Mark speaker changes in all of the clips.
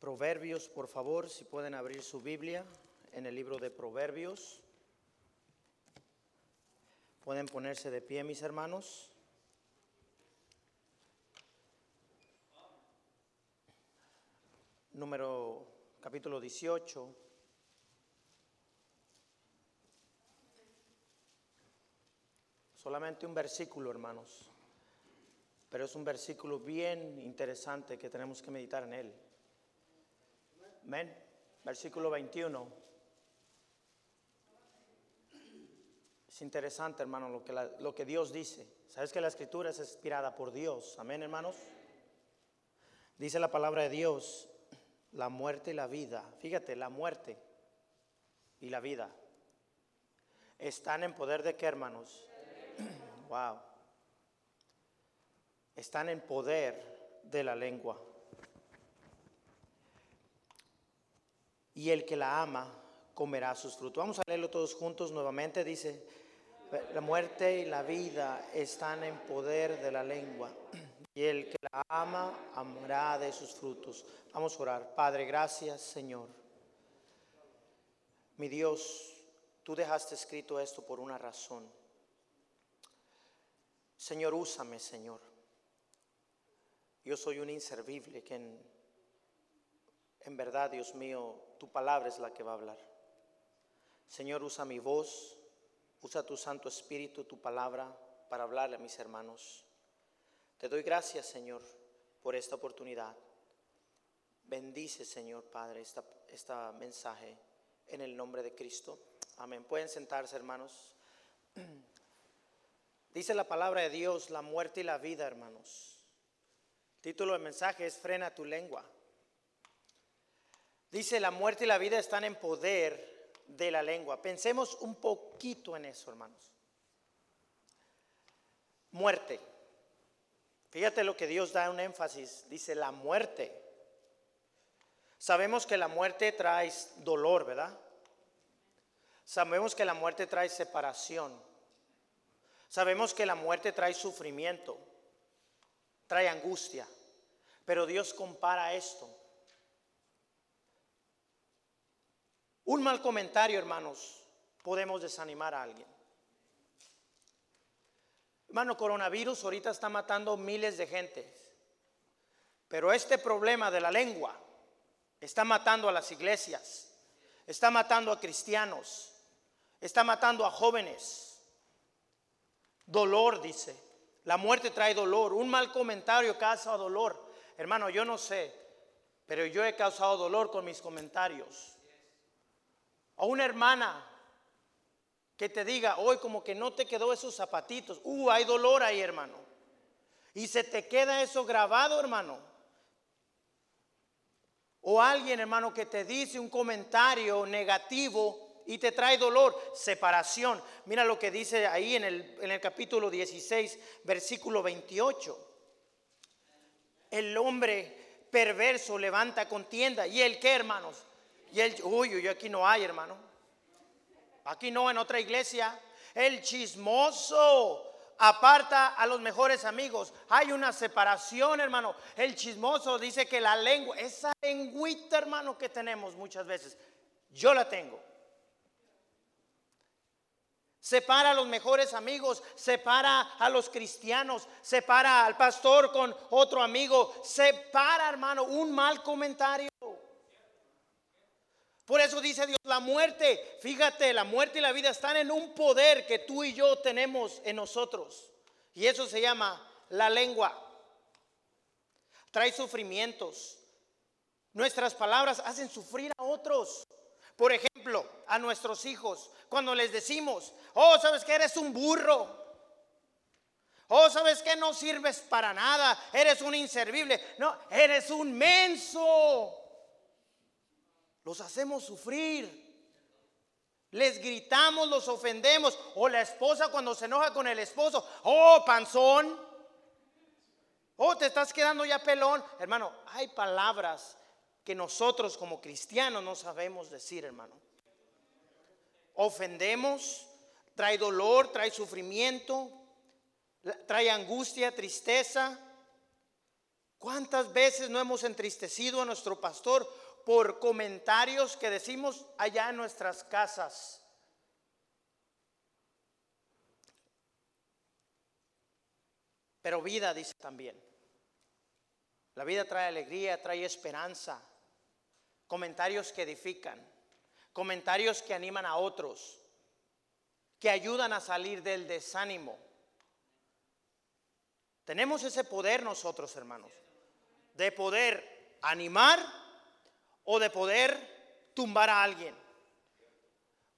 Speaker 1: Proverbios, por favor, si pueden abrir su Biblia en el libro de Proverbios. Pueden ponerse de pie, mis hermanos. Número capítulo 18. Solamente un versículo, hermanos. Pero es un versículo bien interesante que tenemos que meditar en él. Amén. Versículo 21. Es interesante, hermano, lo que, lo que Dios dice. ¿Sabes que la escritura es inspirada por Dios? Amén, hermanos. Dice la palabra de Dios, la muerte y la vida. Fíjate, la muerte y la vida están en poder de qué, hermanos? Wow. Están en poder de la lengua. Y el que la ama comerá sus frutos. Vamos a leerlo todos juntos nuevamente. Dice, la muerte y la vida están en poder de la lengua. Y el que la ama amará de sus frutos. Vamos a orar. Padre, gracias Señor. Mi Dios, tú dejaste escrito esto por una razón. Señor, úsame, Señor. Yo soy un inservible que en verdad, Dios mío, tu palabra es la que va a hablar. Señor, usa mi voz, usa tu Santo Espíritu, tu palabra, para hablarle a mis hermanos. Te doy gracias, Señor, por esta oportunidad. Bendice, Señor Padre, esta, esta mensaje en el nombre de Cristo. Amén. Pueden sentarse, hermanos. Dice la palabra de Dios, la muerte y la vida, hermanos. Título del mensaje es Frena tu lengua. Dice, la muerte y la vida están en poder de la lengua. Pensemos un poquito en eso, hermanos. Muerte. Fíjate lo que Dios da un énfasis. Dice, la muerte. Sabemos que la muerte trae dolor, ¿verdad? Sabemos que la muerte trae separación. Sabemos que la muerte trae sufrimiento, trae angustia. Pero Dios compara esto. Un mal comentario, hermanos, podemos desanimar a alguien. Hermano, coronavirus ahorita está matando miles de gente. Pero este problema de la lengua está matando a las iglesias, está matando a cristianos, está matando a jóvenes. Dolor, dice. La muerte trae dolor. Un mal comentario causa dolor. Hermano, yo no sé, pero yo he causado dolor con mis comentarios. A una hermana que te diga, hoy como que no te quedó esos zapatitos. Uh, hay dolor ahí, hermano. Y se te queda eso grabado, hermano. O alguien, hermano, que te dice un comentario negativo y te trae dolor, separación. Mira lo que dice ahí en el, en el capítulo 16, versículo 28. El hombre perverso levanta contienda. ¿Y el qué, hermanos? Y el, uy, uy, aquí no hay, hermano. Aquí no, en otra iglesia. El chismoso aparta a los mejores amigos. Hay una separación, hermano. El chismoso dice que la lengua, esa lengüita, hermano, que tenemos muchas veces, yo la tengo. Separa a los mejores amigos, separa a los cristianos, separa al pastor con otro amigo, separa, hermano, un mal comentario. Por eso dice Dios, la muerte, fíjate, la muerte y la vida están en un poder que tú y yo tenemos en nosotros. Y eso se llama la lengua. Trae sufrimientos. Nuestras palabras hacen sufrir a otros. Por ejemplo, a nuestros hijos, cuando les decimos, oh, sabes que eres un burro. Oh, sabes que no sirves para nada. Eres un inservible. No, eres un menso. Los hacemos sufrir. Les gritamos, los ofendemos. O la esposa cuando se enoja con el esposo. Oh, panzón. Oh, te estás quedando ya pelón. Hermano, hay palabras que nosotros como cristianos no sabemos decir, hermano. Ofendemos, trae dolor, trae sufrimiento, trae angustia, tristeza. ¿Cuántas veces no hemos entristecido a nuestro pastor por comentarios que decimos allá en nuestras casas? Pero vida dice también. La vida trae alegría, trae esperanza, comentarios que edifican, comentarios que animan a otros, que ayudan a salir del desánimo. Tenemos ese poder nosotros, hermanos, de poder animar o de poder tumbar a alguien.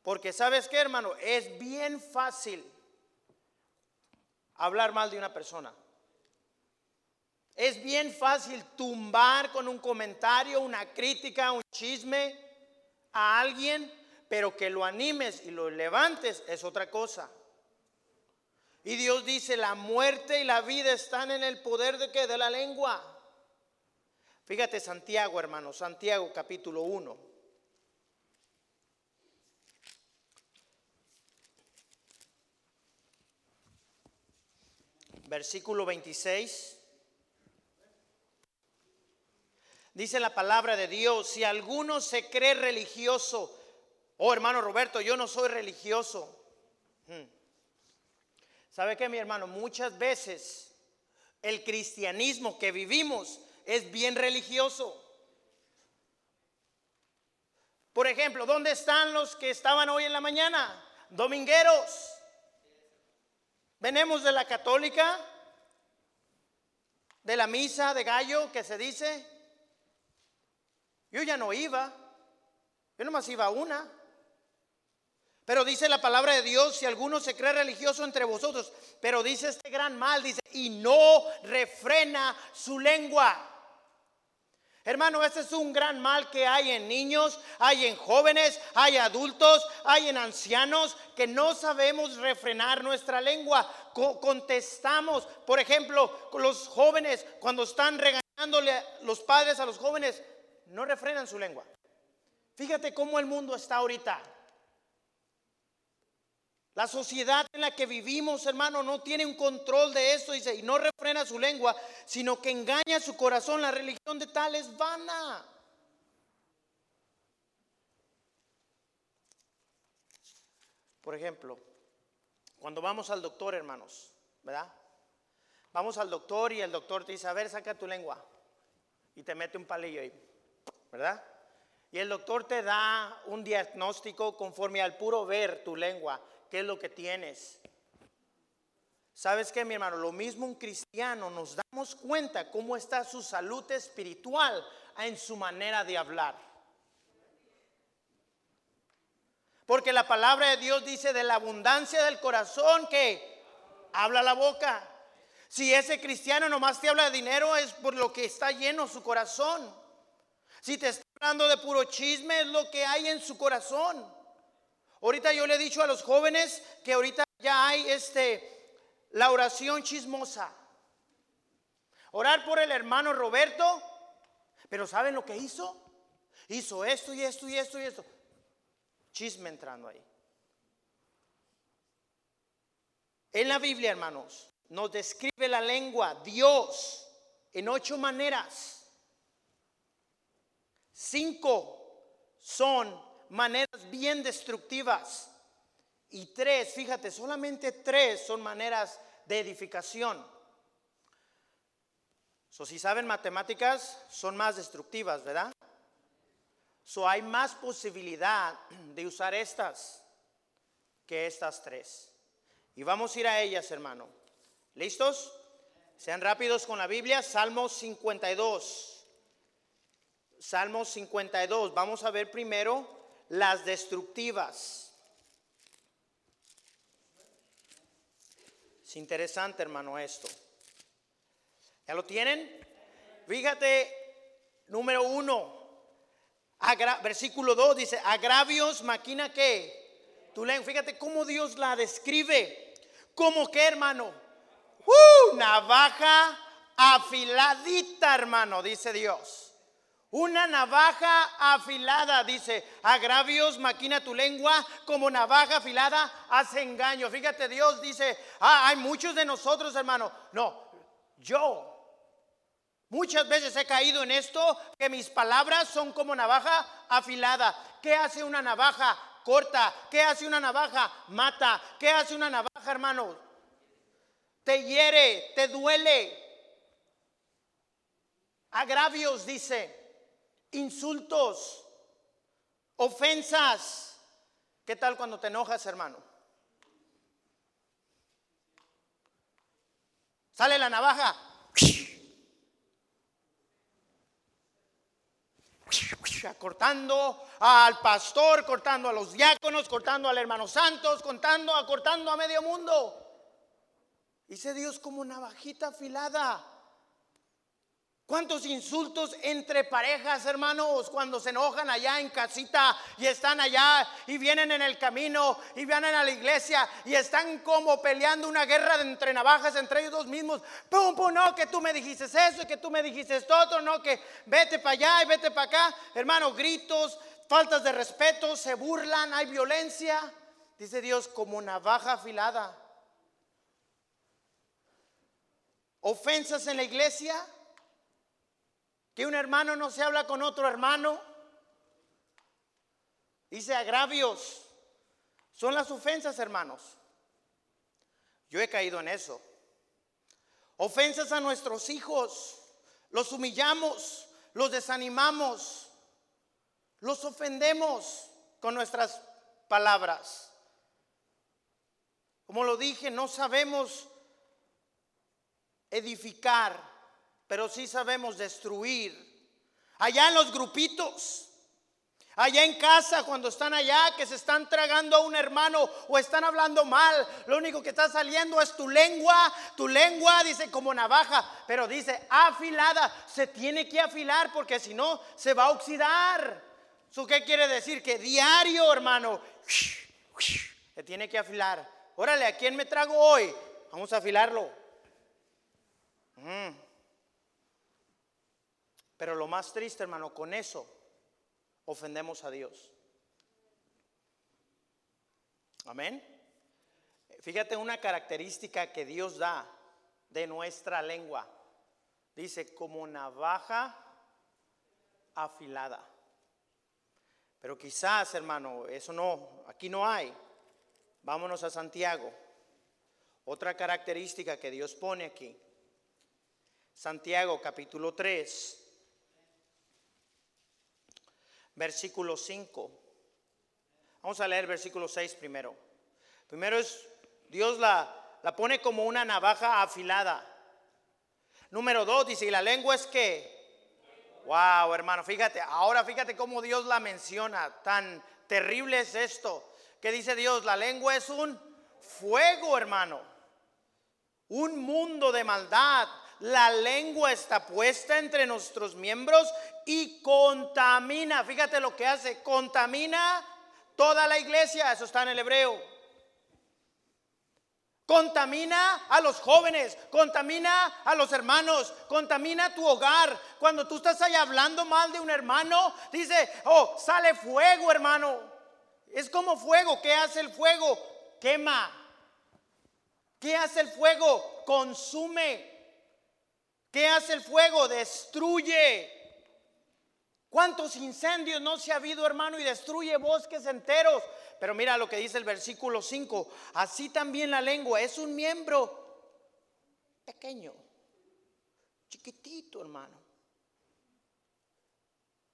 Speaker 1: Porque sabes qué, hermano, es bien fácil hablar mal de una persona. Es bien fácil tumbar con un comentario, una crítica, un chisme a alguien, pero que lo animes y lo levantes es otra cosa. Y Dios dice, la muerte y la vida están en el poder de qué? De la lengua. Fíjate Santiago, hermano, Santiago capítulo 1. Versículo 26. Dice la palabra de Dios, si alguno se cree religioso, oh hermano Roberto, yo no soy religioso. Hmm. ¿Sabe qué, mi hermano? Muchas veces el cristianismo que vivimos es bien religioso. Por ejemplo, ¿dónde están los que estaban hoy en la mañana? Domingueros. Venemos de la católica, de la misa de gallo que se dice. Yo ya no iba, yo nomás iba una. Pero dice la palabra de Dios, si alguno se cree religioso entre vosotros, pero dice este gran mal, dice, y no refrena su lengua. Hermano, este es un gran mal que hay en niños, hay en jóvenes, hay adultos, hay en ancianos que no sabemos refrenar nuestra lengua. contestamos, por ejemplo, los jóvenes cuando están regañándole los padres a los jóvenes, no refrenan su lengua. Fíjate cómo el mundo está ahorita. La sociedad en la que vivimos, hermano, no tiene un control de dice, y no refrena su lengua, sino que engaña su corazón. La religión de tal es vana. Por ejemplo, cuando vamos al doctor, hermanos, ¿verdad? Vamos al doctor y el doctor te dice, a ver, saca tu lengua. Y te mete un palillo ahí, ¿verdad? Y el doctor te da un diagnóstico conforme al puro ver tu lengua qué es lo que tienes. ¿Sabes qué, mi hermano? Lo mismo un cristiano, nos damos cuenta cómo está su salud espiritual en su manera de hablar. Porque la palabra de Dios dice de la abundancia del corazón que habla la boca. Si ese cristiano nomás te habla de dinero es por lo que está lleno su corazón. Si te está hablando de puro chisme es lo que hay en su corazón. Ahorita yo le he dicho a los jóvenes que ahorita ya hay este la oración chismosa. Orar por el hermano Roberto, pero ¿saben lo que hizo? Hizo esto y esto y esto y esto. Chisme entrando ahí. En la Biblia, hermanos, nos describe la lengua Dios en ocho maneras. Cinco son maneras bien destructivas. Y tres, fíjate, solamente tres son maneras de edificación. So, si saben matemáticas, son más destructivas, ¿verdad? So, hay más posibilidad de usar estas que estas tres. Y vamos a ir a ellas, hermano. ¿Listos? Sean rápidos con la Biblia. Salmo 52. Salmo 52. Vamos a ver primero las destructivas. Es interesante, hermano, esto. ¿Ya lo tienen? Fíjate, número uno, versículo 2 dice, agravios, máquina que, tú leen, fíjate cómo Dios la describe, como que hermano, ¡Uh! navaja afiladita, hermano, dice Dios. Una navaja afilada, dice, agravios, maquina tu lengua, como navaja afilada, hace engaño. Fíjate, Dios dice, ah, hay muchos de nosotros, hermano. No, yo Muchas veces he caído en esto, que mis palabras son como navaja afilada. ¿Qué hace una navaja? Corta. ¿Qué hace una navaja? Mata. ¿Qué hace una navaja, hermano? Te hiere, te duele. Agravios, dice. Insultos. Ofensas. ¿Qué tal cuando te enojas, hermano? Sale la navaja. cortando al pastor, cortando a los diáconos, cortando al hermano santos, cortando, cortando a medio mundo. Dice Dios como navajita afilada. ¿Cuántos insultos entre parejas, hermanos, cuando se enojan allá en casita y están allá y vienen en el camino y vienen a la iglesia y están como peleando una guerra entre navajas entre ellos dos mismos? Pum, pum, no, que tú me dijiste eso y que tú me dijiste esto otro, no, que vete para allá y vete para acá. Hermano, gritos, faltas de respeto, se burlan, hay violencia. Dice Dios, como navaja afilada. Ofensas en la iglesia que un hermano no se habla con otro hermano. Dice agravios. Son las ofensas, hermanos. Yo he caído en eso. Ofensas a nuestros hijos. Los humillamos, los desanimamos, los ofendemos con nuestras palabras. Como lo dije, no sabemos edificar pero sí sabemos destruir. Allá en los grupitos, allá en casa, cuando están allá, que se están tragando a un hermano o están hablando mal, lo único que está saliendo es tu lengua. Tu lengua dice como navaja, pero dice afilada. Se tiene que afilar porque si no se va a oxidar. ¿Eso qué quiere decir? Que diario, hermano, se tiene que afilar. Órale, ¿a quién me trago hoy? Vamos a afilarlo. Mm. Pero lo más triste, hermano, con eso ofendemos a Dios. Amén. Fíjate una característica que Dios da de nuestra lengua. Dice, como navaja afilada. Pero quizás, hermano, eso no, aquí no hay. Vámonos a Santiago. Otra característica que Dios pone aquí. Santiago capítulo 3 versículo 5. Vamos a leer versículo 6 primero. Primero es, Dios la, la pone como una navaja afilada. Número 2 dice, y la lengua es que, wow, hermano, fíjate, ahora fíjate cómo Dios la menciona, tan terrible es esto, que dice Dios, la lengua es un fuego, hermano, un mundo de maldad, la lengua está puesta entre nuestros miembros y contamina. Fíjate lo que hace, contamina toda la iglesia, eso está en el hebreo. Contamina a los jóvenes, contamina a los hermanos, contamina tu hogar. Cuando tú estás ahí hablando mal de un hermano, dice, oh, sale fuego, hermano. Es como fuego. ¿Qué hace el fuego? Quema. ¿Qué hace el fuego? Consume. ¿Qué hace el fuego? Destruye. ¿Cuántos incendios no se ha habido, hermano, y destruye bosques enteros? Pero mira lo que dice el versículo 5. Así también la lengua es un miembro pequeño, chiquitito, hermano.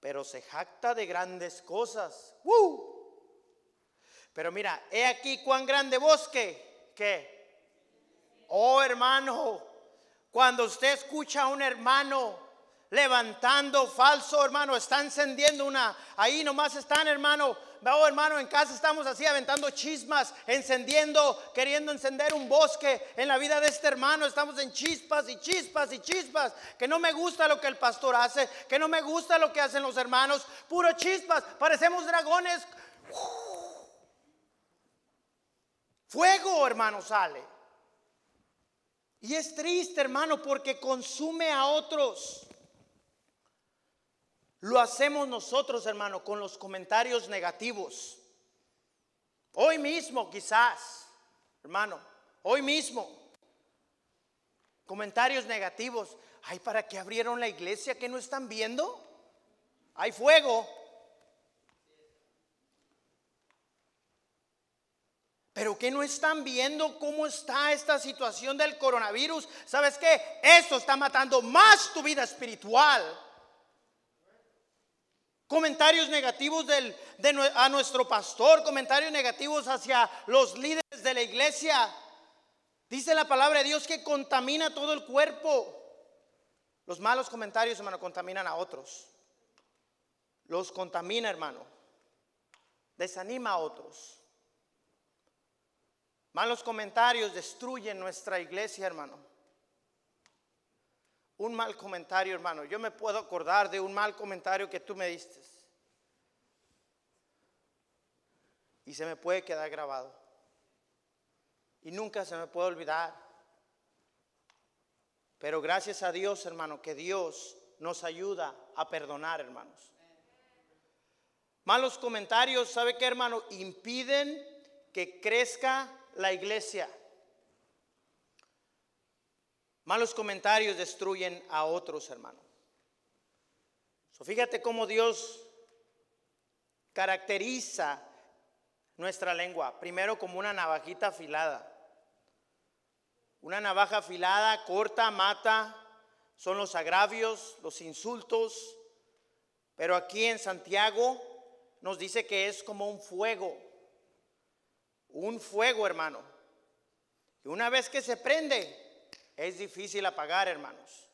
Speaker 1: Pero se jacta de grandes cosas. Pero mira, he aquí cuán grande bosque que, oh hermano, cuando usted escucha a un hermano levantando falso, hermano, está encendiendo una, ahí nomás están, hermano, oh, hermano, en casa estamos así aventando chismas, encendiendo, queriendo encender un bosque en la vida de este hermano, estamos en chispas y chispas y chispas, que no me gusta lo que el pastor hace, que no me gusta lo que hacen los hermanos, puro chispas, parecemos dragones. Fuego, hermano, sale. Y es triste, hermano, porque consume a otros. Lo hacemos nosotros, hermano, con los comentarios negativos. Hoy mismo, quizás, hermano, hoy mismo. Comentarios negativos. ay, ¿para qué abrieron la iglesia que no están viendo? Hay fuego. Pero que no están viendo cómo está esta situación del coronavirus. ¿Sabes qué? Eso está matando más tu vida espiritual. Comentarios negativos de, a nuestro pastor, comentarios negativos hacia los líderes de la iglesia. Dice la palabra de Dios que contamina todo el cuerpo. Los malos comentarios, hermano, contaminan a otros. Los contamina, hermano. Desanima a otros. Malos comentarios destruyen nuestra iglesia, hermano. Un mal comentario, hermano. Yo me puedo acordar de un mal comentario que tú me diste. Y se me puede quedar grabado. Y nunca se me puede olvidar. Pero gracias a Dios, hermano, que Dios nos ayuda a perdonar, hermanos. Malos comentarios, ¿sabe qué, hermano? Impiden que crezca la iglesia. Malos comentarios destruyen a otros, hermanos. fíjate cómo Dios caracteriza nuestra lengua. Primero como una navajita afilada. Una navaja afilada corta, mata, son los agravios, los insultos. Pero aquí en Santiago nos dice que es como un fuego un fuego, hermano. Y una vez que se prende, es difícil apagar, hermanos.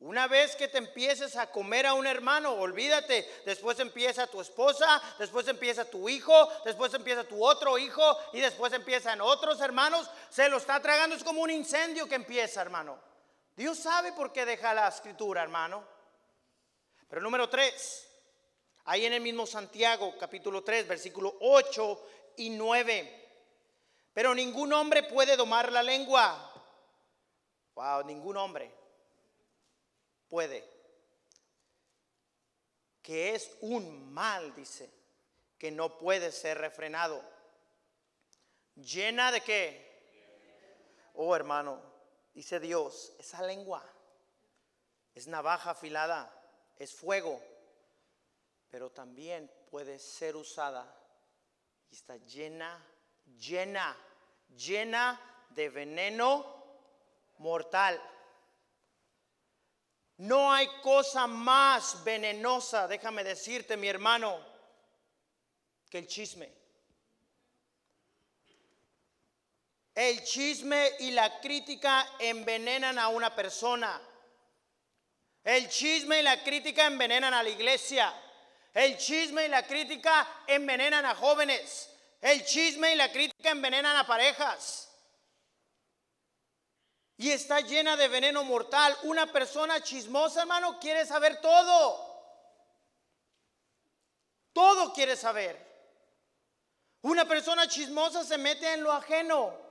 Speaker 1: Una vez que te empieces a comer a un hermano, olvídate, después empieza tu esposa, después empieza tu hijo, después empieza tu otro hijo y después empiezan otros hermanos, se lo está tragando, es como un incendio que empieza, hermano. Dios sabe por qué deja la escritura, hermano. Pero número tres, ahí en el mismo Santiago, capítulo 3, versículo 8 y 9. Pero ningún hombre puede domar la lengua. Wow, ningún hombre puede. Que es un mal, dice, que no puede ser refrenado. Llena de qué? Oh hermano, dice Dios, esa lengua es navaja afilada, es fuego, pero también puede ser usada y está llena, llena llena de veneno mortal. No hay cosa más venenosa, déjame decirte mi hermano, que el chisme. El chisme y la crítica envenenan a una persona. El chisme y la crítica envenenan a la iglesia. El chisme y la crítica envenenan a jóvenes. El chisme y la crítica envenenan a parejas. Y está llena de veneno mortal. Una persona chismosa, hermano, quiere saber todo. Todo quiere saber. Una persona chismosa se mete en lo ajeno.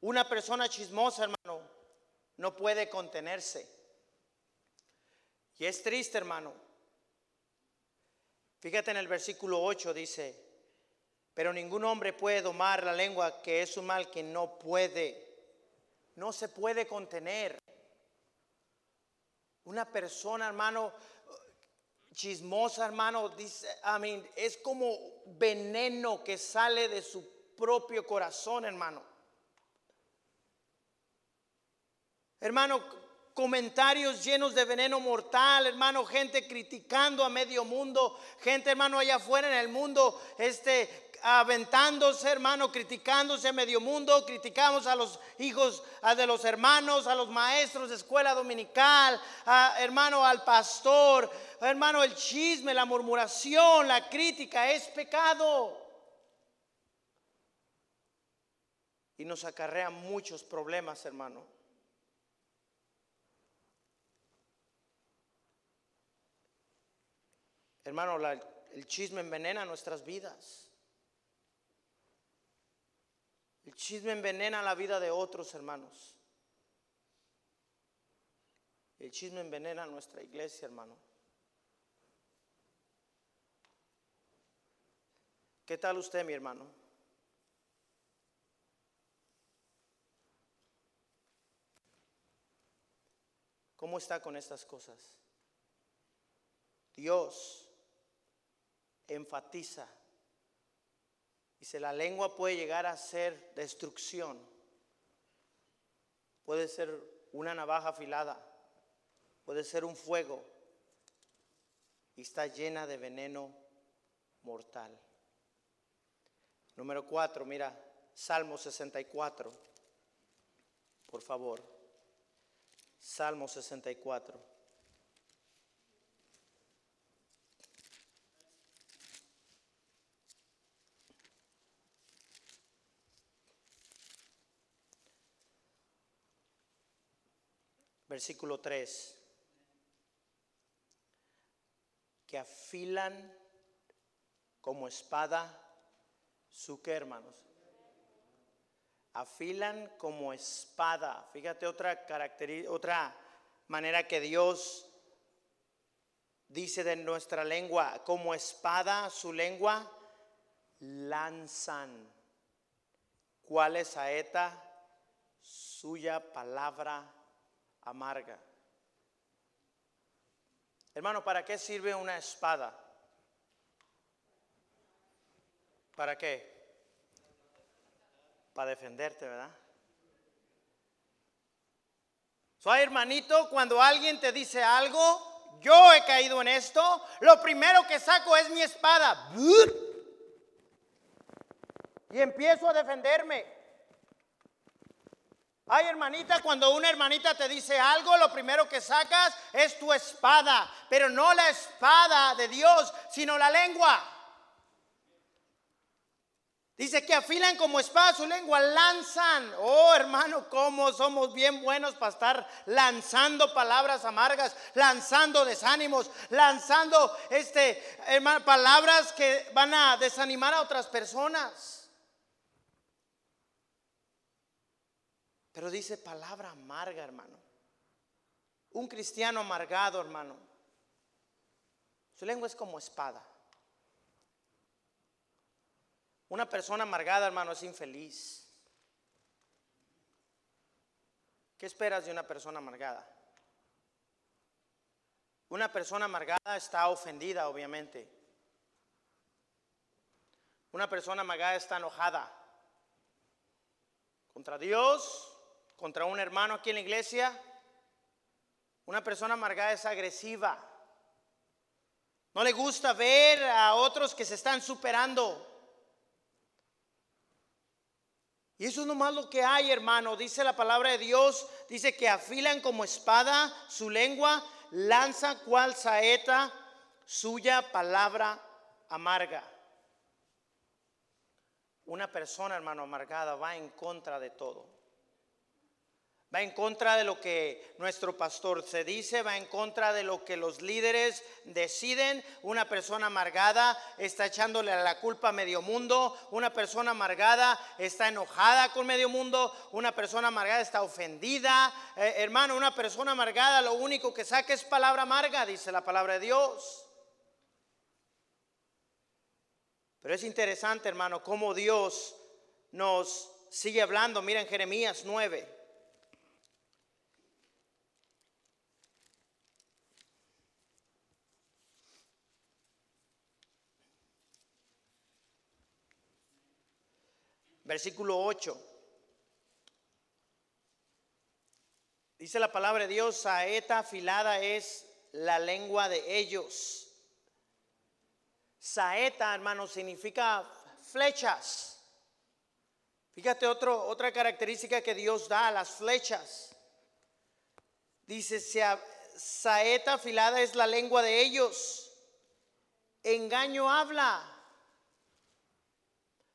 Speaker 1: Una persona chismosa, hermano, no puede contenerse. Y es triste, hermano, Fíjate en el versículo 8 dice, pero ningún hombre puede domar la lengua, que es un mal que no puede, no se puede contener. Una persona, hermano, chismosa, hermano, dice, I mean, es como veneno que sale de su propio corazón, hermano. Hermano, comentarios llenos de veneno mortal, hermano, gente criticando a medio mundo, gente, hermano, allá afuera en el mundo, este, aventándose, hermano, criticándose a medio mundo, criticamos a los hijos de los hermanos, a los maestros de escuela dominical, hermano, al pastor, hermano, el chisme, la murmuración, la crítica es pecado. Y nos acarrea muchos problemas, hermano. Hermano, el chisme envenena nuestras vidas. El chisme envenena la vida de otros hermanos. El chisme envenena nuestra iglesia, hermano. ¿Qué tal usted, mi hermano? ¿Cómo está con estas cosas? Dios enfatiza. Dice, la lengua puede llegar a ser destrucción. Puede ser una navaja afilada. Puede ser un fuego. Y está llena de veneno mortal. Número cuatro, mira, Salmo 64. Por favor. Salmo 64. Versículo 3. Que afilan como espada su que hermanos. Afilan como espada. Fíjate otra característica, otra manera que Dios dice de nuestra lengua, como espada su lengua, lanzan. ¿Cuál es saeta? Suya palabra amarga. Hermano, ¿para qué sirve una espada? ¿Para qué? Para defenderte, ¿verdad? Soy hermanito, cuando alguien te dice algo, yo he caído en esto, lo primero que saco es mi espada. Y empiezo a defenderme. Ay, hermanita, cuando una hermanita te dice algo, lo primero que sacas es tu espada, pero no la espada de Dios, sino la lengua. Dice que afilan como espada su lengua, lanzan. Oh, hermano, cómo somos bien buenos para estar lanzando palabras amargas, lanzando desánimos, lanzando este, hermano, palabras que van a desanimar a otras personas. Pero dice palabra amarga, hermano. Un cristiano amargado, hermano. Su lengua es como espada. Una persona amargada, hermano, es infeliz. ¿Qué esperas de una persona amargada? Una persona amargada está ofendida, obviamente. Una persona amargada está enojada contra Dios, contra un hermano aquí en la iglesia. Una persona amargada es agresiva. No le gusta ver a otros que se están superando. Y eso es nomás lo que hay, hermano. Dice la palabra de Dios, dice que afilan como espada su lengua, lanza cual saeta suya palabra amarga. Una persona, hermano, amargada va en contra de todo. Va en contra de lo que nuestro pastor se dice, va en contra de lo que los líderes deciden. Una persona amargada está echándole la culpa a medio mundo. Una persona amargada está enojada con medio mundo. Una persona amargada está ofendida. Eh, hermano, una persona amargada lo único que saca es palabra amarga, dice la palabra de Dios. Pero es interesante, hermano, cómo Dios nos sigue hablando. Mira en Jeremías 9. Versículo 8. Dice la palabra de Dios, saeta afilada es la lengua de ellos. Saeta, hermano, significa flechas. Fíjate otro, otra característica que Dios da a las flechas. Dice, saeta afilada es la lengua de ellos. Engaño habla.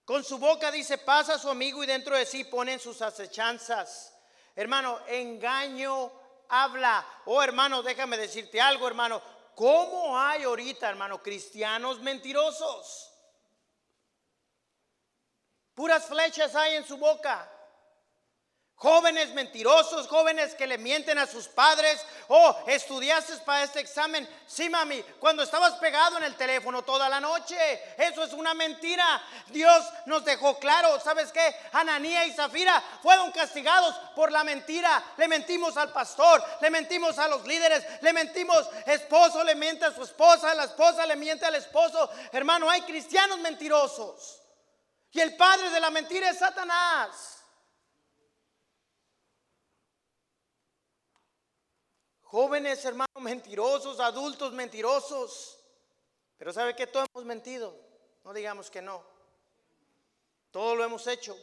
Speaker 1: Con su boca dice, pasa a su amigo y dentro de sí ponen sus acechanzas. Hermano, engaño habla. Oh, hermano, déjame decirte algo, hermano. ¿Cómo hay ahorita, hermano, cristianos mentirosos? Puras flechas hay en su boca. Jóvenes mentirosos, jóvenes que le mienten a sus padres. Oh, estudiaste para este examen. Sí, mami, cuando estabas pegado en el teléfono toda la noche. Eso es una mentira. Dios nos dejó claro. ¿Sabes qué? Ananía y Zafira fueron castigados por la mentira. Le mentimos al pastor, le mentimos a los líderes, le mentimos. Esposo le miente a su esposa, la esposa le miente al esposo. Hermano, hay cristianos mentirosos. Y el padre de la mentira es Satanás. Jóvenes, hermanos, mentirosos, adultos mentirosos. Pero ¿sabe que Todos hemos mentido. No digamos que no. Todo lo hemos hecho.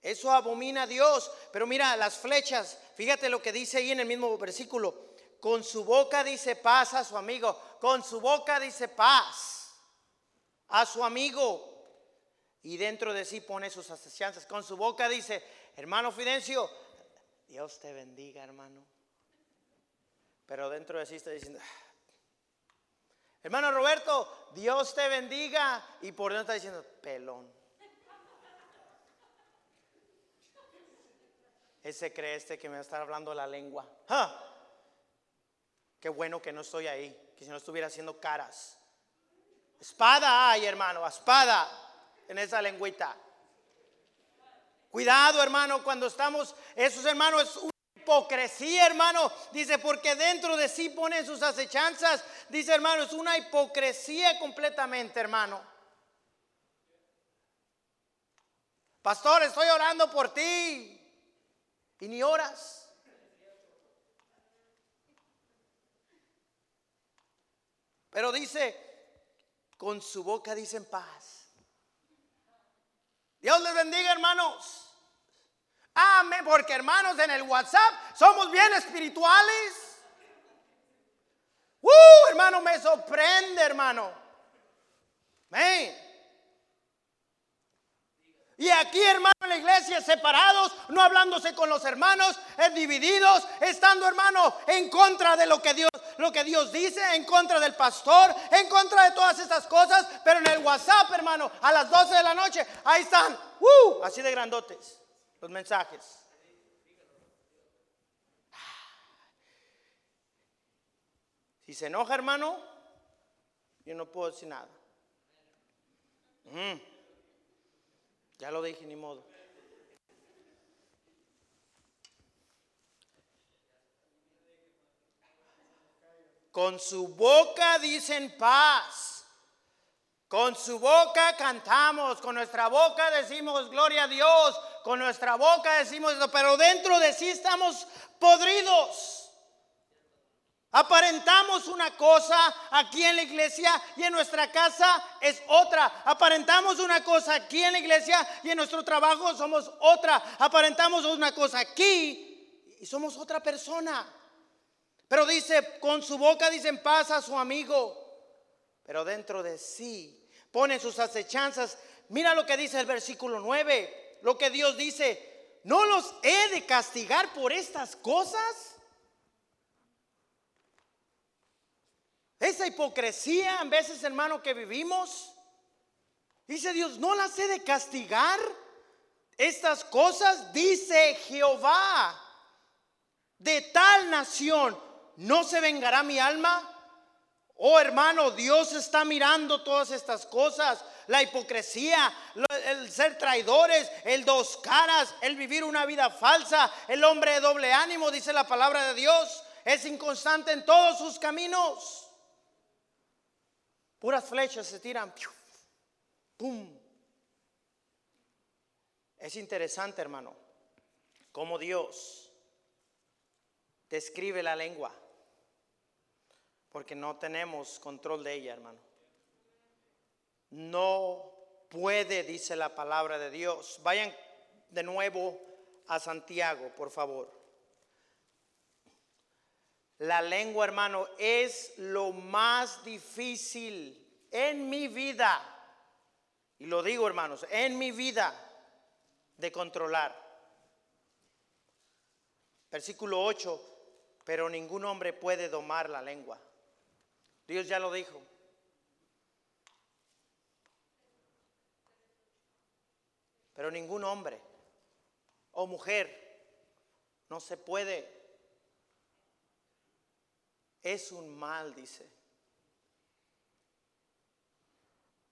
Speaker 1: Eso abomina a Dios. Pero mira, las flechas, fíjate lo que dice ahí en el mismo versículo. Con su boca dice paz a su amigo. Con su boca dice paz a su amigo. Y dentro de sí pone sus asechanzas. Con su boca dice, hermano Fidencio, Dios te bendiga, hermano. Pero dentro de sí está diciendo, ah". hermano Roberto, Dios te bendiga. Y por dentro está diciendo, pelón. Ese cree este que me va a estar hablando la lengua. Qué bueno que no estoy ahí, que si no estuviera haciendo caras. Espada hay, hermano, espada en esa lengüita. Cuidado, hermano, cuando estamos, esos hermanos, hipocresía, hermano. Dice, porque dentro de sí ponen sus acechanzas. Dice, hermano, es una hipocresía completamente, hermano. Pastor, estoy orando por ti. Y ni oras. Pero dice, con su boca dicen paz. Dios les bendiga, hermanos. Amén, porque hermanos en el WhatsApp somos bien espirituales. Uh, hermano, me sorprende, hermano. Amén. Y aquí, hermano, en la iglesia, separados, no hablándose con los hermanos, eh, divididos, estando, hermano, en contra de lo que Dios, lo que Dios dice, en contra del pastor, en contra de todas estas cosas, pero en el WhatsApp, hermano, a las 12 de la noche, ahí están, uh, así de grandotes los mensajes. Si se enoja, hermano, yo no puedo decir nada. Mm. Ya lo dije, ni modo. Con su boca dicen paz con su boca cantamos, con nuestra boca decimos gloria a Dios, con nuestra boca decimos eso, pero dentro de sí estamos podridos. Aparentamos una cosa aquí en la iglesia y en nuestra casa es otra. Aparentamos una cosa aquí en la iglesia y en nuestro trabajo somos otra. Aparentamos una cosa aquí y somos otra persona. Pero dice, con su boca dicen paz a su amigo, pero dentro de sí Pone sus acechanzas. Mira lo que dice el versículo 9, lo que Dios dice, ¿no los he de castigar por estas cosas? Esa hipocresía en veces, hermano, que vivimos. Dice Dios, ¿no las he de castigar? Estas cosas, dice Jehová, de tal nación, ¿no se vengará mi alma? Oh hermano, Dios está mirando todas estas cosas. La hipocresía, el ser traidores, el dos caras, el vivir una vida falsa, el hombre de doble ánimo, dice la palabra de Dios, es inconstante en todos sus caminos. Puras flechas se tiran. ¡Pum! Es interesante, hermano, cómo Dios describe la lengua porque no tenemos control de ella, hermano. No puede, dice la palabra de Dios. Vayan de nuevo a Santiago, por favor. La lengua, hermano, es lo más difícil en mi vida. Y lo digo, hermanos, en mi vida de controlar. Versículo 8, pero ningún hombre puede domar la lengua. Dios ya lo dijo. Pero ningún hombre. o mujer, no se puede. Es un mal, dice.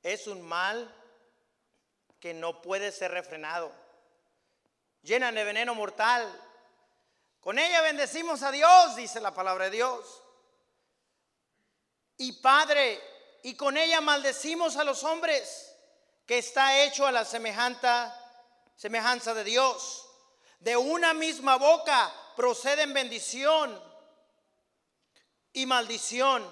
Speaker 1: Es un mal que no puede ser refrenado. Llena de veneno mortal. Con ella bendecimos a Dios, dice la palabra de Dios. Y Padre, y con ella maldecimos a los hombres, que está hecho a la semejanza, semejanza de Dios. De una misma boca proceden bendición y maldición.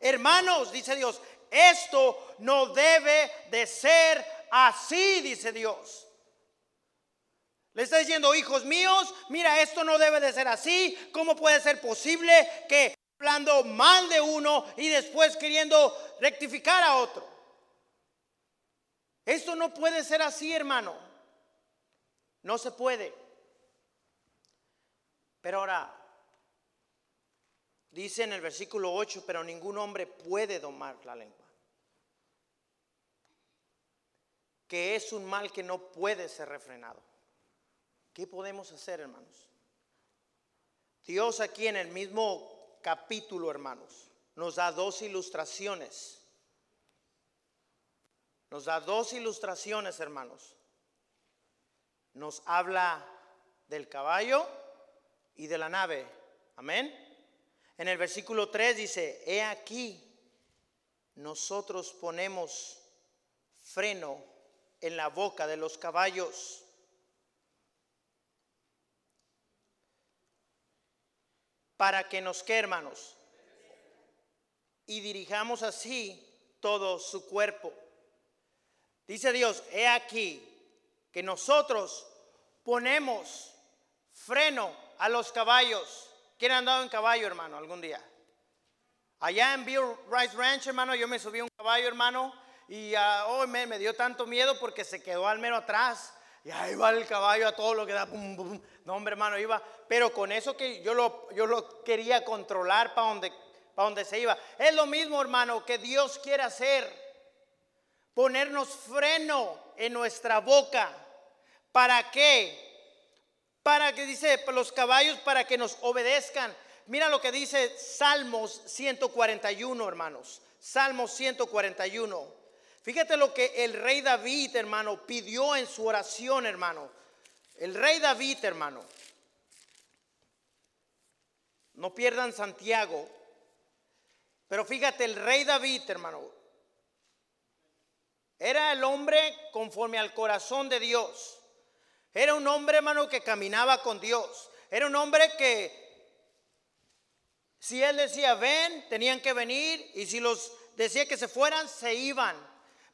Speaker 1: Hermanos, dice Dios, esto no debe de ser así, dice Dios. Le está diciendo, hijos míos, mira, esto no debe de ser así. ¿Cómo puede ser posible que hablando mal de uno y después queriendo rectificar a otro? Esto no puede ser así, hermano. No se puede. Pero ahora, dice en el versículo 8, pero ningún hombre puede domar la lengua. Que es un mal que no puede ser refrenado. ¿Qué podemos hacer, hermanos? Dios aquí en el mismo capítulo, hermanos, nos da dos ilustraciones. Nos da dos ilustraciones, hermanos. Nos habla del caballo y de la nave. Amén. En el versículo 3 dice, he aquí, nosotros ponemos freno en la boca de los caballos para que nos que hermanos y dirijamos así todo su cuerpo. Dice Dios, he aquí que nosotros ponemos freno a los caballos. ¿Quién ha andado en caballo, hermano, algún día? Allá en Bill Rice Ranch, hermano, yo me subí a un caballo, hermano, y hoy me, me, dio tanto miedo porque se quedó al mero atrás. Y ahí va el caballo a todo lo que da. No, hombre, hermano, iba. Pero con eso que yo lo, yo lo quería controlar para donde, para donde se iba. Es lo mismo, hermano, que Dios quiere hacer. Ponernos freno en nuestra boca. ¿Para qué? Para que dice los caballos, para que nos obedezcan. Mira lo que dice Salmos 141, hermanos. Salmos 141. Fíjate lo que el rey David, hermano, pidió en su oración, hermano. El rey David, hermano. No pierdan Santiago. Pero fíjate, el rey David, hermano, era el hombre conforme al corazón de Dios. Era un hombre, hermano, que caminaba con Dios. Era un hombre que si él decía ven, tenían que venir. Y si los decía que se fueran, se iban.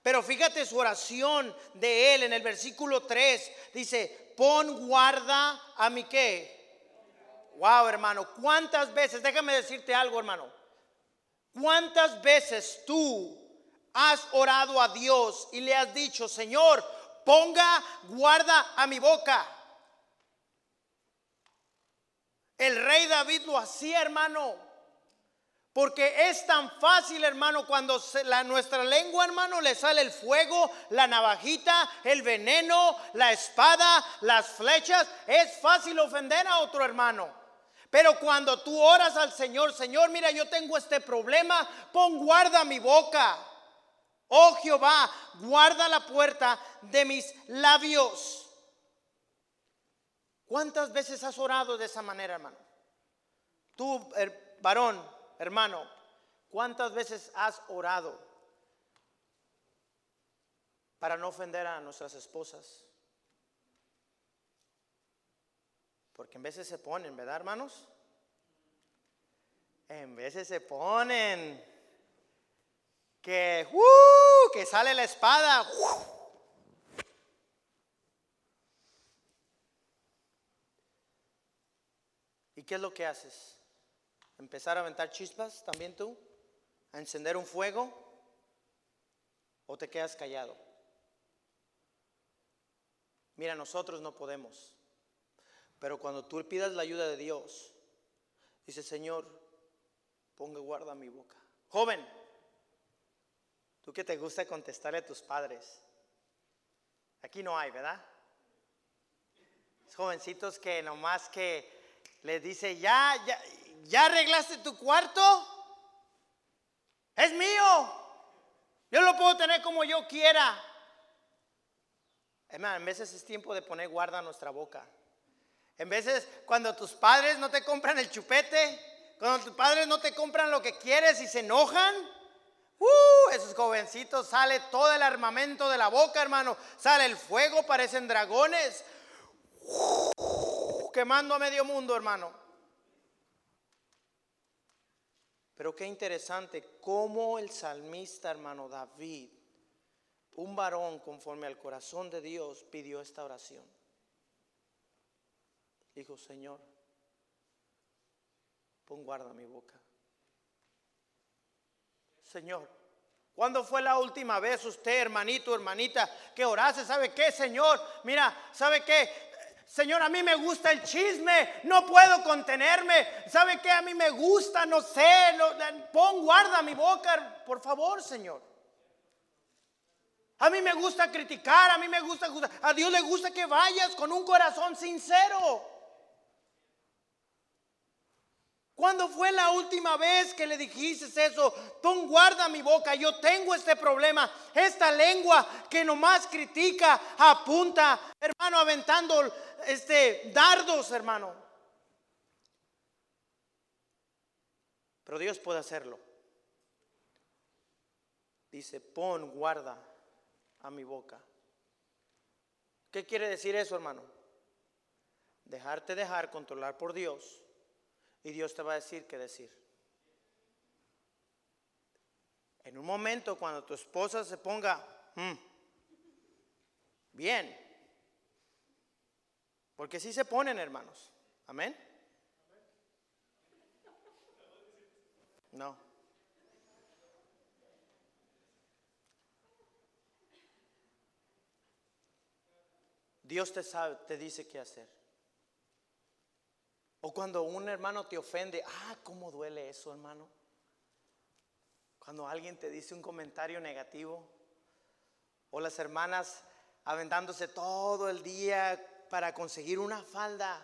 Speaker 1: Pero fíjate su oración de él en el versículo 3. Dice, pon guarda a mi qué. Wow, hermano, ¿cuántas veces? Déjame decirte algo, hermano. ¿Cuántas veces tú has orado a Dios y le has dicho, Señor, ponga guarda a mi boca? El rey David lo hacía, hermano. Porque es tan fácil, hermano, cuando la, nuestra lengua, hermano, le sale el fuego, la navajita, el veneno, la espada, las flechas. Es fácil ofender a otro hermano. Pero cuando tú oras al Señor, Señor, mira, yo tengo este problema, pon guarda mi boca. Oh Jehová, guarda la puerta de mis labios. ¿Cuántas veces has orado de esa manera, hermano? Tú, varón, hermano, ¿cuántas veces has orado para no ofender a nuestras esposas? Porque en veces se ponen, ¿verdad, hermanos? En veces se ponen que, uh, que sale la espada. ¿Y qué es lo que haces? Empezar a aventar chispas también tú, a encender un fuego, o te quedas callado. Mira, nosotros no podemos, pero cuando tú pidas la ayuda de Dios, dice Señor, ponga guarda mi boca. Joven, tú que te gusta contestarle a tus padres, aquí no hay, ¿verdad? jovencitos que nomás que les dice, ya, ya, ya arreglaste tu cuarto. Es mío. Yo lo puedo tener como yo quiera. Hermano, en veces es tiempo de poner guarda a nuestra boca. En veces cuando tus padres no te compran el chupete, cuando tus padres no te compran lo que quieres y se enojan, uh, esos jovencitos sale todo el armamento de la boca, hermano. Sale el fuego, parecen dragones. Uh, quemando a medio mundo, hermano. Pero qué interesante cómo el salmista, hermano David, un varón conforme al corazón de Dios, pidió esta oración. Dijo, Señor, pon guarda mi boca. Señor, ¿cuándo fue la última vez usted, hermanito, hermanita, que orase? ¿Sabe qué, Señor? Mira, ¿sabe qué? Señor, a mí me gusta el chisme, no puedo contenerme. ¿Sabe qué? A mí me gusta, no sé, pon guarda mi boca, por favor, Señor. A mí me gusta criticar, a mí me gusta, a Dios le gusta que vayas con un corazón sincero. ¿Cuándo fue la última vez que le dijiste eso? Pon guarda mi boca, yo tengo este problema, esta lengua que nomás critica, apunta, hermano, aventando este dardos, hermano. Pero Dios puede hacerlo. Dice, pon guarda a mi boca. ¿Qué quiere decir eso, hermano? Dejarte dejar controlar por Dios y Dios te va a decir qué decir. En un momento cuando tu esposa se ponga mm, bien, porque si se ponen hermanos, amén. No. Dios te sabe, te dice qué hacer. O cuando un hermano te ofende, ah, ¿cómo duele eso, hermano? Cuando alguien te dice un comentario negativo. O las hermanas aventándose todo el día para conseguir una falda.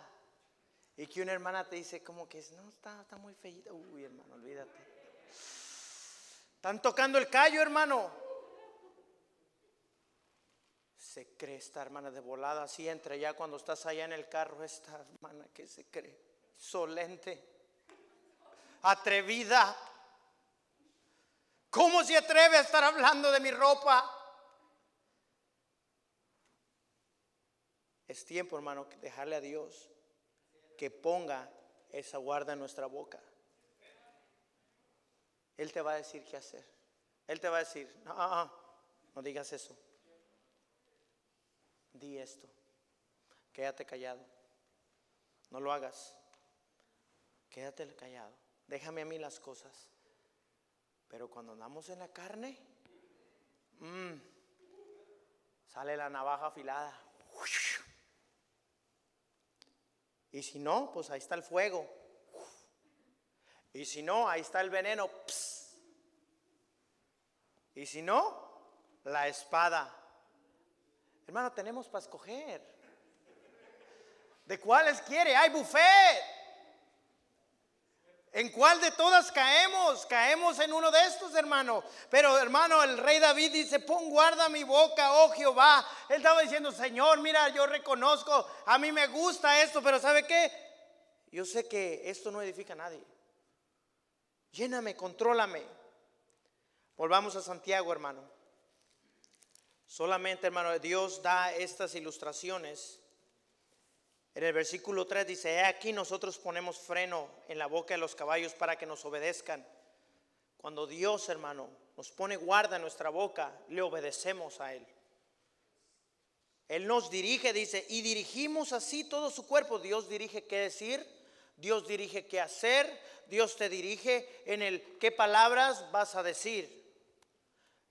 Speaker 1: Y que una hermana te dice como que no, está, está muy feita. Uy, hermano, olvídate. Están tocando el callo, hermano. Se cree esta hermana de volada, así entra ya cuando estás allá en el carro, esta hermana que se cree solente, atrevida. ¿Cómo se atreve a estar hablando de mi ropa? Es tiempo, hermano, dejarle a Dios que ponga esa guarda en nuestra boca. Él te va a decir qué hacer. Él te va a decir, no, no digas eso. Di esto. Quédate callado. No lo hagas quédate callado, déjame a mí las cosas. Pero cuando andamos en la carne, mm, sale la navaja afilada. Y si no, pues ahí está el fuego. Y si no, ahí está el veneno. Y si no, la espada. Hermano, tenemos para escoger. ¿De cuáles quiere? Hay buffet. ¿En cuál de todas caemos? Caemos en uno de estos, hermano. Pero, hermano, el rey David dice, pon guarda mi boca, oh Jehová. Él estaba diciendo, Señor, mira, yo reconozco, a mí me gusta esto, pero ¿sabe qué? Yo sé que esto no edifica a nadie. Lléname, contrólame. Volvamos a Santiago, hermano. Solamente, hermano, Dios da estas ilustraciones en el versículo 3 dice, he aquí nosotros ponemos freno en la boca de los caballos para que nos obedezcan. Cuando Dios, hermano, nos pone guarda en nuestra boca, le obedecemos a Él. Él nos dirige, dice, y dirigimos así todo su cuerpo. Dios dirige qué decir, Dios dirige qué hacer, Dios te dirige en el qué palabras vas a decir.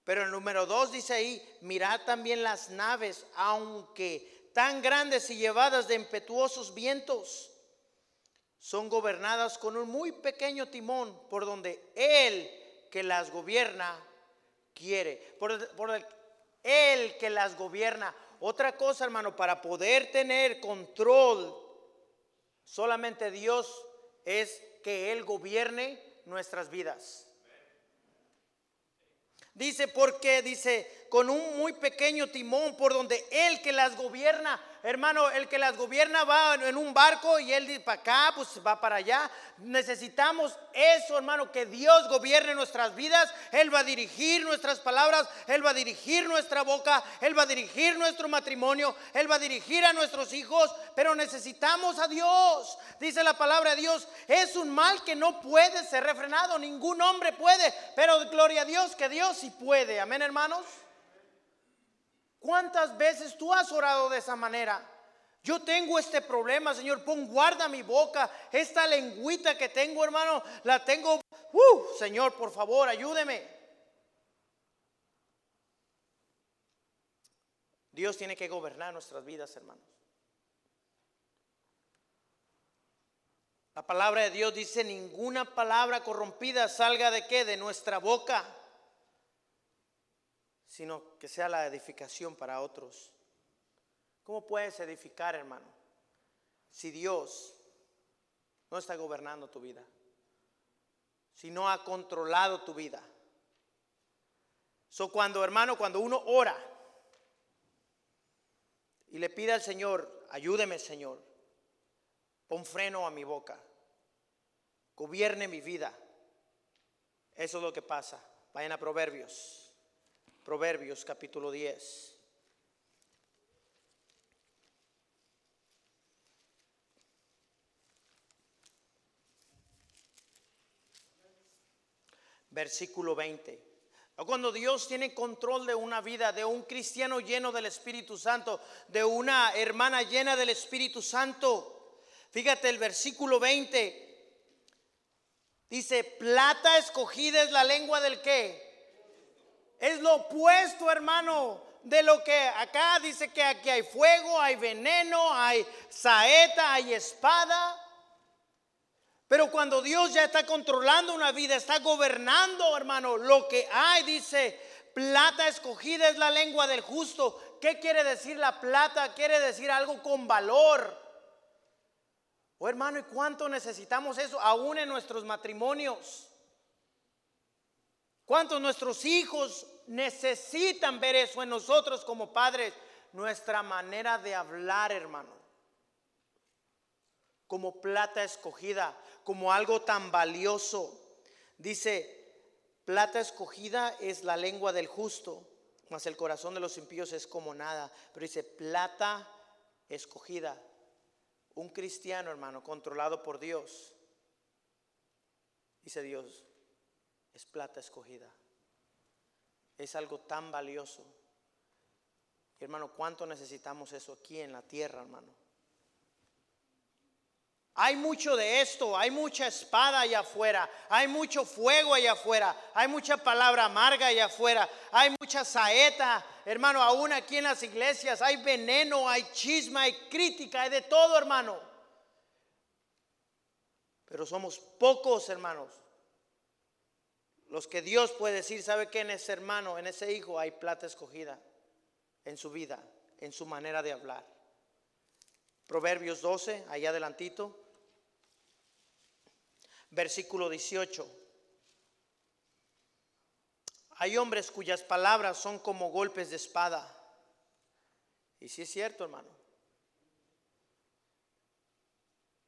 Speaker 1: Pero el número 2 dice ahí, mirad también las naves, aunque tan grandes y llevadas de impetuosos vientos, son gobernadas con un muy pequeño timón por donde Él que las gobierna quiere, por, el, Él que las gobierna Otra cosa, hermano, para poder tener control, solamente Dios es que Él gobierne nuestras vidas. Dice, porque dice, con un muy pequeño timón por donde Él que las gobierna Hermano, el que las gobierna va en un barco y él para acá, pues va para allá. Necesitamos eso, hermano, que Dios gobierne nuestras vidas. Él va a dirigir nuestras palabras, Él va a dirigir nuestra boca, Él va a dirigir nuestro matrimonio, Él va a dirigir a nuestros hijos, pero necesitamos a Dios. Dice la palabra de Dios, es un mal que no puede ser refrenado, ningún hombre puede, pero gloria a Dios que Dios sí puede. Amén, hermanos. ¿Cuántas veces tú has orado de esa manera? Yo tengo este problema, Señor, pon guarda mi boca, esta lengüita que tengo, hermano, la tengo, uh, Señor, por favor, ayúdeme. Dios tiene que gobernar nuestras vidas, hermanos. La palabra de Dios dice, ninguna palabra corrompida salga de qué? De nuestra boca sino que sea la edificación para otros. ¿Cómo puedes edificar, hermano? Si Dios no está gobernando tu vida, si no ha controlado tu vida. So cuando, hermano, cuando uno ora y le pide al Señor, ayúdeme, Señor, pon freno a mi boca, gobierne mi vida. Eso es lo que pasa. Vayan a Proverbios. Proverbios capítulo 10. Versículo 20. Cuando Dios tiene control de una vida, de un cristiano lleno del Espíritu Santo, de una hermana llena del Espíritu Santo. Fíjate el versículo 20. Dice, plata escogida es la lengua del que es lo opuesto, hermano, de lo que acá dice que aquí hay fuego, hay veneno, hay saeta, hay espada. Pero cuando Dios ya está controlando una vida, está gobernando, hermano, lo que hay, dice, plata escogida es la lengua del justo. ¿Qué quiere decir la plata? Quiere decir algo con valor. Oh, hermano, ¿y cuánto necesitamos eso aún en nuestros matrimonios? ¿Cuántos nuestros hijos necesitan ver eso en nosotros como padres? Nuestra manera de hablar, hermano. Como plata escogida, como algo tan valioso. Dice, plata escogida es la lengua del justo, mas el corazón de los impíos es como nada. Pero dice, plata escogida. Un cristiano, hermano, controlado por Dios. Dice Dios, es plata escogida. Es algo tan valioso. hermano, ¿cuánto necesitamos eso aquí en la tierra, hermano? Hay mucho de esto, hay mucha espada allá afuera, hay mucho fuego allá afuera, hay mucha palabra amarga allá afuera, hay mucha saeta, hermano, aún aquí en las iglesias, hay veneno, hay chisma, hay crítica, hay de todo, hermano. Pero somos pocos, hermanos, los que Dios puede decir, ¿sabe que en ese hermano, en ese hijo hay plata escogida en su vida, en su manera de hablar? Proverbios 12, allá adelantito, versículo 18. Hay hombres cuyas palabras son como golpes de espada. Y si es cierto, hermano.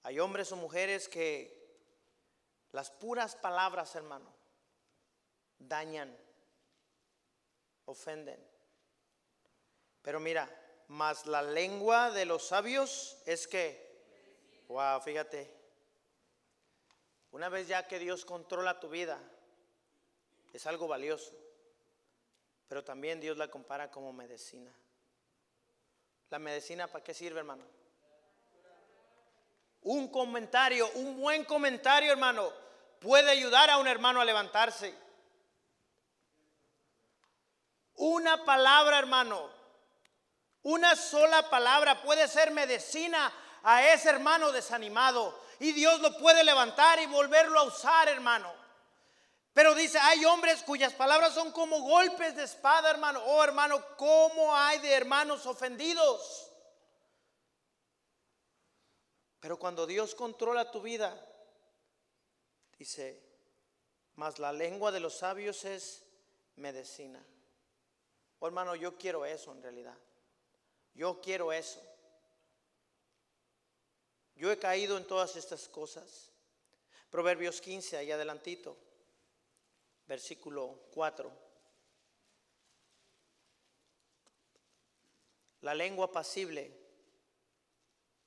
Speaker 1: Hay hombres o mujeres que las puras palabras, hermano, dañan, ofenden. Pero mira, más la lengua de los sabios es que, wow, fíjate, una vez ya que Dios controla tu vida, es algo valioso, pero también Dios la compara como medicina. ¿La medicina para qué sirve, hermano? Un comentario, un buen comentario, hermano, puede ayudar a un hermano a levantarse. Una palabra, hermano. Una sola palabra puede ser medicina a ese hermano desanimado. Y Dios lo puede levantar y volverlo a usar, hermano. Pero dice, hay hombres cuyas palabras son como golpes de espada, hermano. Oh, hermano, ¿cómo hay de hermanos ofendidos? Pero cuando Dios controla tu vida, dice, mas la lengua de los sabios es medicina. Oh, hermano, yo quiero eso en realidad. Yo quiero eso. Yo he caído en todas estas cosas. Proverbios 15, ahí adelantito, versículo 4. La lengua pasible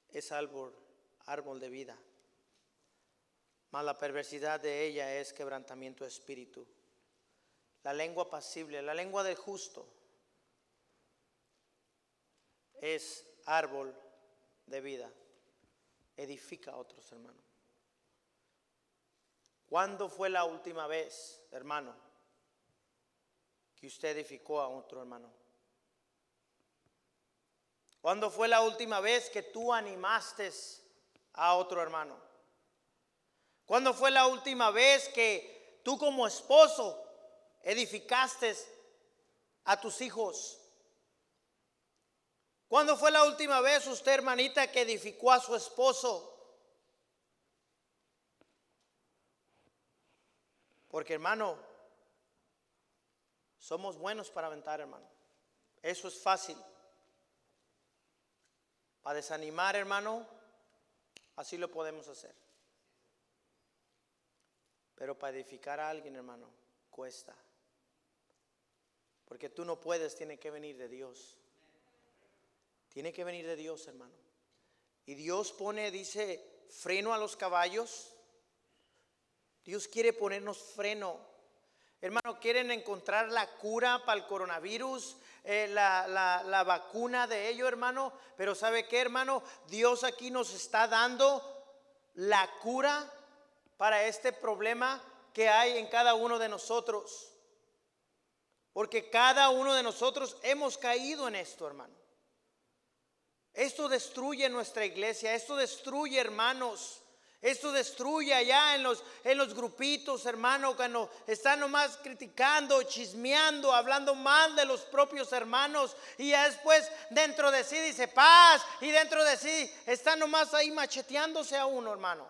Speaker 1: es árbol, árbol de vida, mas la perversidad de ella es quebrantamiento de espíritu. La lengua pasible, la lengua del justo, es árbol de vida. Edifica a otros hermanos. ¿Cuándo fue la última vez, hermano, que usted edificó a otro hermano? ¿Cuándo fue la última vez que tú animaste a otro hermano? ¿Cuándo fue la última vez que tú como esposo edificaste a tus hijos? ¿Cuándo fue la última vez usted, hermanita, que edificó a su esposo? Porque, hermano, somos buenos para aventar, hermano. Eso es fácil. Para desanimar, hermano, así lo podemos hacer. Pero para edificar a alguien, hermano, cuesta. Porque tú no puedes, tiene que venir de Dios. Tiene que venir de Dios, hermano. Y Dios pone, dice, freno a los caballos. Dios quiere ponernos freno. Hermano, quieren encontrar la cura para el coronavirus, eh, la, la vacuna de ello, hermano. Pero ¿sabe qué, hermano? Dios aquí nos está dando la cura para este problema que hay en cada uno de nosotros. Porque cada uno de nosotros hemos caído en esto, hermano. Esto destruye nuestra iglesia, esto destruye hermanos. Esto destruye allá en los, en los grupitos, hermano, cuando están nomás criticando, chismeando, hablando mal de los propios hermanos. Y ya después dentro de sí dice paz. Y dentro de sí están nomás ahí macheteándose a uno, hermano.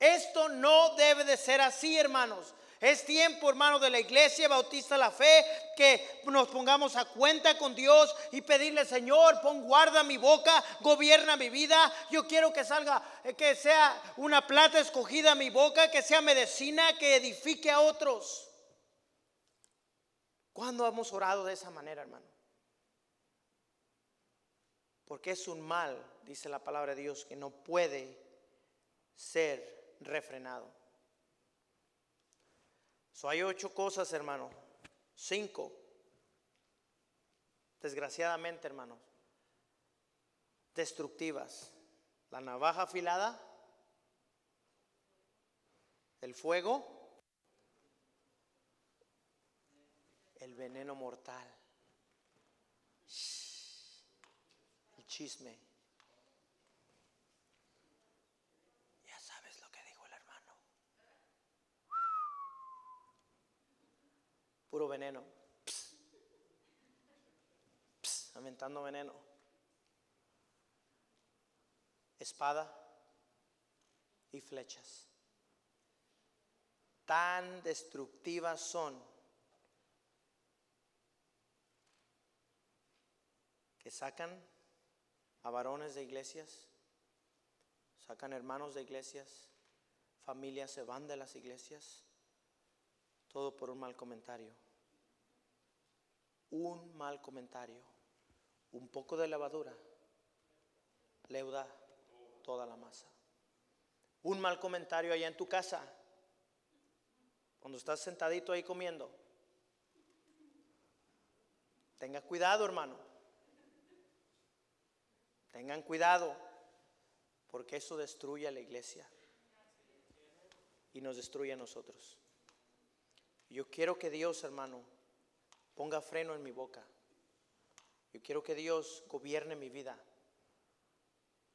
Speaker 1: Esto no debe de ser así, hermanos. Es tiempo, hermano, de la iglesia bautista la fe, que nos pongamos a cuenta con Dios y pedirle, Señor, pon guarda mi boca, gobierna mi vida. Yo quiero que salga, eh, que sea una plata escogida mi boca, que sea medicina, que edifique a otros. ¿Cuándo hemos orado de esa manera, hermano? Porque es un mal, dice la palabra de Dios, que no puede ser refrenado. So, hay ocho cosas, hermano. Cinco. Desgraciadamente, hermanos. Destructivas. La navaja afilada. El fuego. El veneno mortal. El chisme. Puro veneno. Pss, aumentando veneno. Espada y flechas. Tan destructivas son que sacan a varones de iglesias, sacan hermanos de iglesias, familias se van de las iglesias, todo por un mal comentario un mal comentario, un poco de levadura, leuda toda la masa. Un mal comentario allá en tu casa, cuando estás sentadito ahí comiendo. Tenga cuidado, hermano. Tengan cuidado, porque eso destruye a la iglesia y nos destruye a nosotros. Yo quiero que Dios, hermano, ponga freno en mi boca. Yo quiero que Dios gobierne mi vida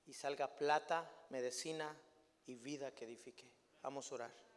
Speaker 1: y salga plata, medicina y vida que edifique. Vamos a orar.